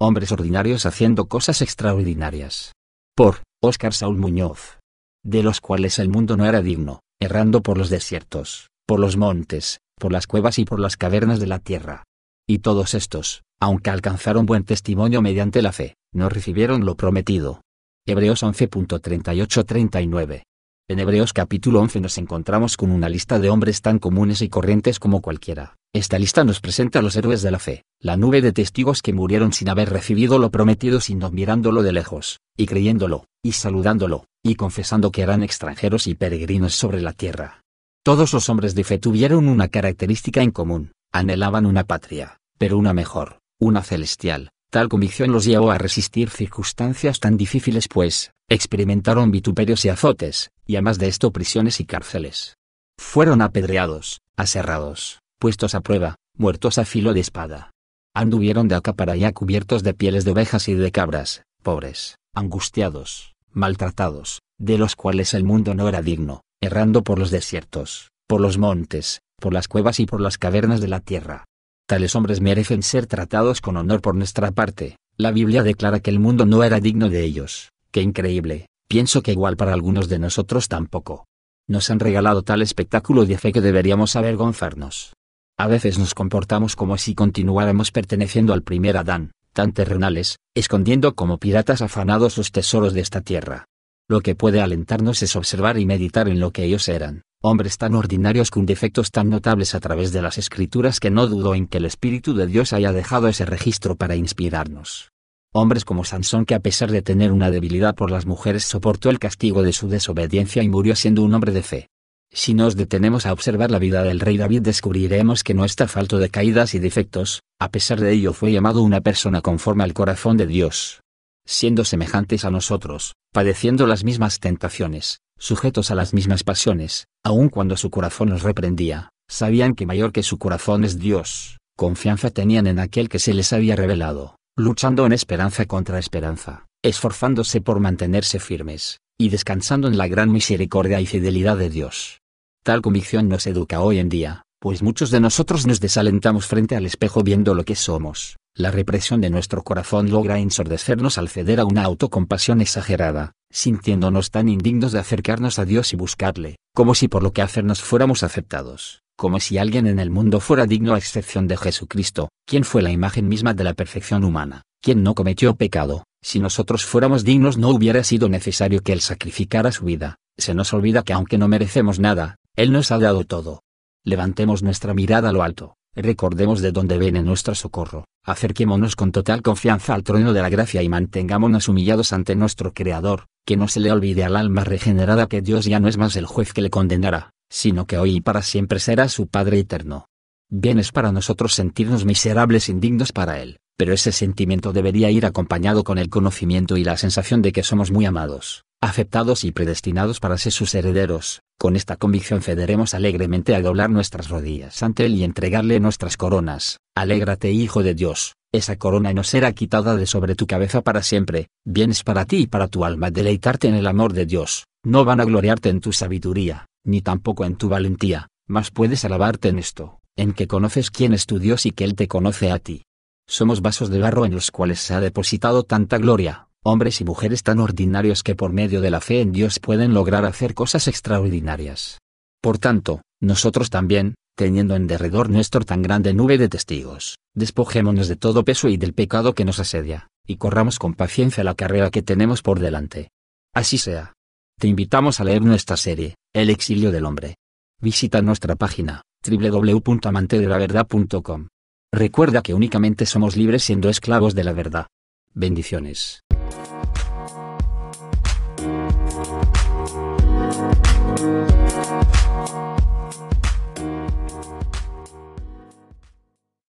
Hombres ordinarios haciendo cosas extraordinarias. Por Óscar Saúl Muñoz. De los cuales el mundo no era digno, errando por los desiertos, por los montes, por las cuevas y por las cavernas de la tierra. Y todos estos, aunque alcanzaron buen testimonio mediante la fe, no recibieron lo prometido. Hebreos 11.38-39. En Hebreos capítulo 11 nos encontramos con una lista de hombres tan comunes y corrientes como cualquiera. Esta lista nos presenta a los héroes de la fe, la nube de testigos que murieron sin haber recibido lo prometido sino mirándolo de lejos, y creyéndolo, y saludándolo, y confesando que eran extranjeros y peregrinos sobre la tierra. Todos los hombres de fe tuvieron una característica en común, anhelaban una patria, pero una mejor, una celestial. Tal convicción los llevó a resistir circunstancias tan difíciles pues, experimentaron vituperios y azotes, y además de esto prisiones y cárceles. Fueron apedreados, aserrados, puestos a prueba, muertos a filo de espada. Anduvieron de acá para allá cubiertos de pieles de ovejas y de cabras, pobres, angustiados, maltratados, de los cuales el mundo no era digno, errando por los desiertos, por los montes, por las cuevas y por las cavernas de la tierra. Tales hombres merecen ser tratados con honor por nuestra parte, la Biblia declara que el mundo no era digno de ellos, qué increíble, pienso que igual para algunos de nosotros tampoco. Nos han regalado tal espectáculo de fe que deberíamos avergonzarnos. A veces nos comportamos como si continuáramos perteneciendo al primer Adán, tan terrenales, escondiendo como piratas afanados los tesoros de esta tierra. Lo que puede alentarnos es observar y meditar en lo que ellos eran, hombres tan ordinarios con defectos tan notables a través de las escrituras que no dudo en que el Espíritu de Dios haya dejado ese registro para inspirarnos. Hombres como Sansón que a pesar de tener una debilidad por las mujeres soportó el castigo de su desobediencia y murió siendo un hombre de fe. Si nos detenemos a observar la vida del rey David descubriremos que no está falto de caídas y defectos, a pesar de ello fue llamado una persona conforme al corazón de Dios siendo semejantes a nosotros, padeciendo las mismas tentaciones, sujetos a las mismas pasiones, aun cuando su corazón los reprendía, sabían que mayor que su corazón es Dios, confianza tenían en aquel que se les había revelado, luchando en esperanza contra esperanza, esforzándose por mantenerse firmes, y descansando en la gran misericordia y fidelidad de Dios. Tal convicción nos educa hoy en día, pues muchos de nosotros nos desalentamos frente al espejo viendo lo que somos, la represión de nuestro corazón logra ensordecernos al ceder a una autocompasión exagerada, sintiéndonos tan indignos de acercarnos a Dios y buscarle, como si por lo que hacernos fuéramos aceptados, como si alguien en el mundo fuera digno a excepción de Jesucristo, quien fue la imagen misma de la perfección humana, quien no cometió pecado, si nosotros fuéramos dignos no hubiera sido necesario que Él sacrificara su vida, se nos olvida que aunque no merecemos nada, Él nos ha dado todo. Levantemos nuestra mirada a lo alto, recordemos de dónde viene nuestro socorro, acerquémonos con total confianza al trono de la gracia y mantengámonos humillados ante nuestro Creador, que no se le olvide al alma regenerada que Dios ya no es más el juez que le condenará, sino que hoy y para siempre será su Padre eterno. Bien es para nosotros sentirnos miserables indignos para Él, pero ese sentimiento debería ir acompañado con el conocimiento y la sensación de que somos muy amados, aceptados y predestinados para ser sus herederos, con esta convicción cederemos alegremente a doblar nuestras rodillas ante Él y entregarle nuestras coronas. Alégrate Hijo de Dios, esa corona no será quitada de sobre tu cabeza para siempre, vienes para ti y para tu alma. Deleitarte en el amor de Dios, no van a gloriarte en tu sabiduría, ni tampoco en tu valentía, mas puedes alabarte en esto, en que conoces quién es tu Dios y que Él te conoce a ti. Somos vasos de barro en los cuales se ha depositado tanta gloria, hombres y mujeres tan ordinarios que por medio de la fe en Dios pueden lograr hacer cosas extraordinarias. Por tanto, nosotros también, teniendo en derredor nuestro tan grande nube de testigos, despojémonos de todo peso y del pecado que nos asedia, y corramos con paciencia la carrera que tenemos por delante. Así sea. Te invitamos a leer nuestra serie, El exilio del hombre. Visita nuestra página, www.amantedelaverdad.com. Recuerda que únicamente somos libres siendo esclavos de la verdad. Bendiciones.